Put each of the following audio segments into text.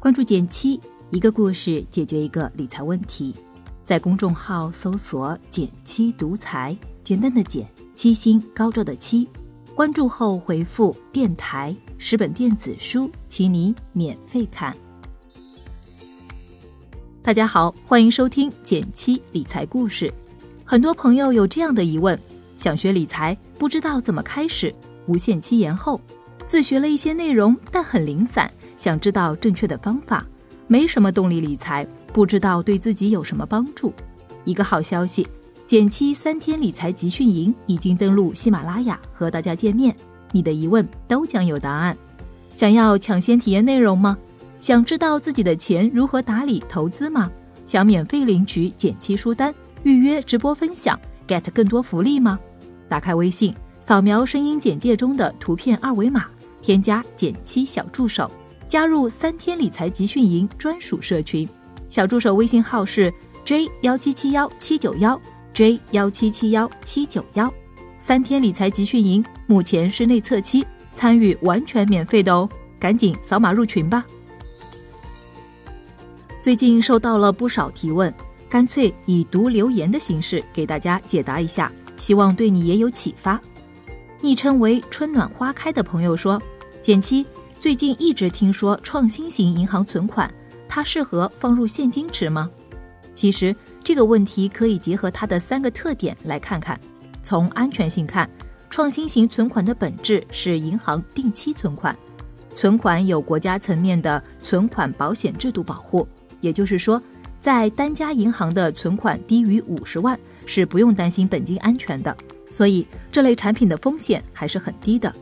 关注减七，一个故事解决一个理财问题。在公众号搜索“减七独裁，简单的减，七星高照的七。关注后回复“电台”十本电子书，请你免费看。大家好，欢迎收听减七理财故事。很多朋友有这样的疑问：想学理财，不知道怎么开始，无限期延后。自学了一些内容，但很零散。想知道正确的方法，没什么动力理财，不知道对自己有什么帮助。一个好消息，减七三天理财集训营已经登录喜马拉雅和大家见面，你的疑问都将有答案。想要抢先体验内容吗？想知道自己的钱如何打理投资吗？想免费领取减七书单，预约直播分享，get 更多福利吗？打开微信，扫描声音简介中的图片二维码，添加减七小助手。加入三天理财集训营专属社群，小助手微信号是 j 幺七七幺七九幺 j 幺七七幺七九幺。三天理财集训营目前是内测期，参与完全免费的哦，赶紧扫码入群吧。最近收到了不少提问，干脆以读留言的形式给大家解答一下，希望对你也有启发。昵称为春暖花开的朋友说，减七。最近一直听说创新型银行存款，它适合放入现金池吗？其实这个问题可以结合它的三个特点来看看。从安全性看，创新型存款的本质是银行定期存款，存款有国家层面的存款保险制度保护，也就是说，在单家银行的存款低于五十万是不用担心本金安全的，所以这类产品的风险还是很低的。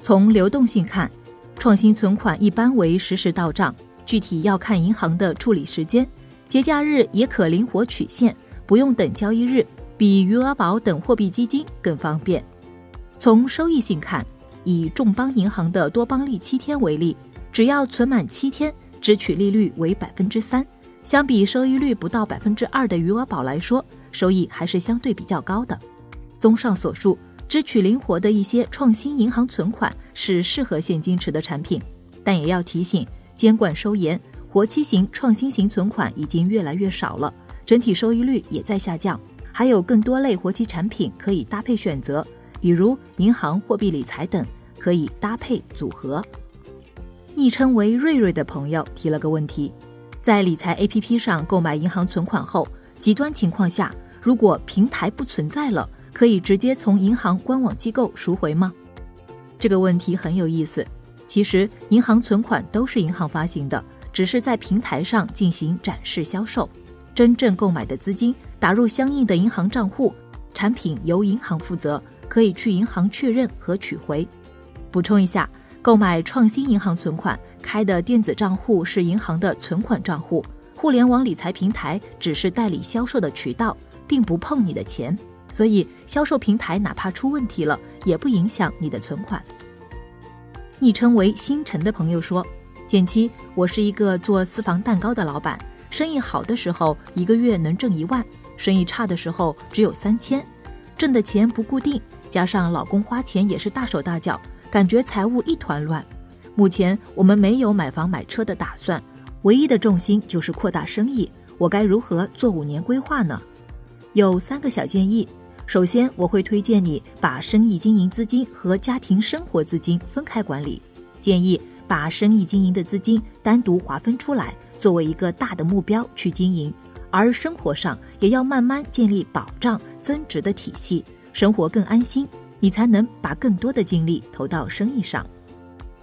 从流动性看，创新存款一般为实时到账，具体要看银行的处理时间，节假日也可灵活取现，不用等交易日，比余额宝等货币基金更方便。从收益性看，以众邦银行的多邦利七天为例，只要存满七天，支取利率为百分之三，相比收益率不到百分之二的余额宝来说，收益还是相对比较高的。综上所述。支取灵活的一些创新银行存款是适合现金池的产品，但也要提醒，监管收严，活期型创新型存款已经越来越少了，整体收益率也在下降。还有更多类活期产品可以搭配选择，比如银行货币理财等，可以搭配组合。昵称为瑞瑞的朋友提了个问题：在理财 APP 上购买银行存款后，极端情况下，如果平台不存在了？可以直接从银行官网机构赎回吗？这个问题很有意思。其实银行存款都是银行发行的，只是在平台上进行展示销售。真正购买的资金打入相应的银行账户，产品由银行负责，可以去银行确认和取回。补充一下，购买创新银行存款开的电子账户是银行的存款账户，互联网理财平台只是代理销售的渠道，并不碰你的钱。所以，销售平台哪怕出问题了，也不影响你的存款。昵称为星辰的朋友说：“减七，我是一个做私房蛋糕的老板，生意好的时候一个月能挣一万，生意差的时候只有三千，挣的钱不固定，加上老公花钱也是大手大脚，感觉财务一团乱。目前我们没有买房买车的打算，唯一的重心就是扩大生意。我该如何做五年规划呢？有三个小建议。”首先，我会推荐你把生意经营资金和家庭生活资金分开管理。建议把生意经营的资金单独划分出来，作为一个大的目标去经营。而生活上也要慢慢建立保障增值的体系，生活更安心，你才能把更多的精力投到生意上。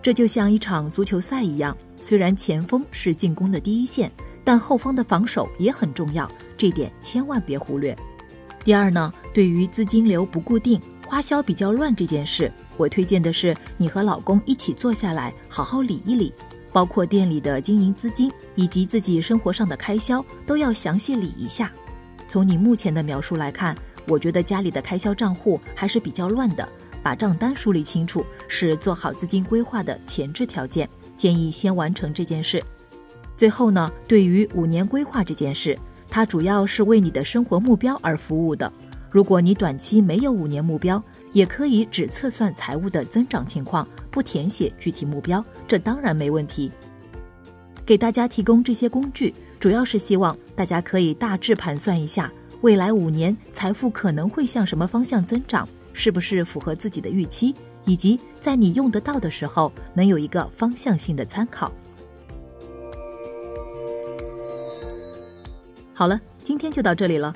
这就像一场足球赛一样，虽然前锋是进攻的第一线，但后方的防守也很重要，这点千万别忽略。第二呢，对于资金流不固定、花销比较乱这件事，我推荐的是你和老公一起坐下来，好好理一理，包括店里的经营资金以及自己生活上的开销，都要详细理一下。从你目前的描述来看，我觉得家里的开销账户还是比较乱的，把账单梳理清楚是做好资金规划的前置条件。建议先完成这件事。最后呢，对于五年规划这件事。它主要是为你的生活目标而服务的。如果你短期没有五年目标，也可以只测算财务的增长情况，不填写具体目标，这当然没问题。给大家提供这些工具，主要是希望大家可以大致盘算一下，未来五年财富可能会向什么方向增长，是不是符合自己的预期，以及在你用得到的时候，能有一个方向性的参考。好了，今天就到这里了。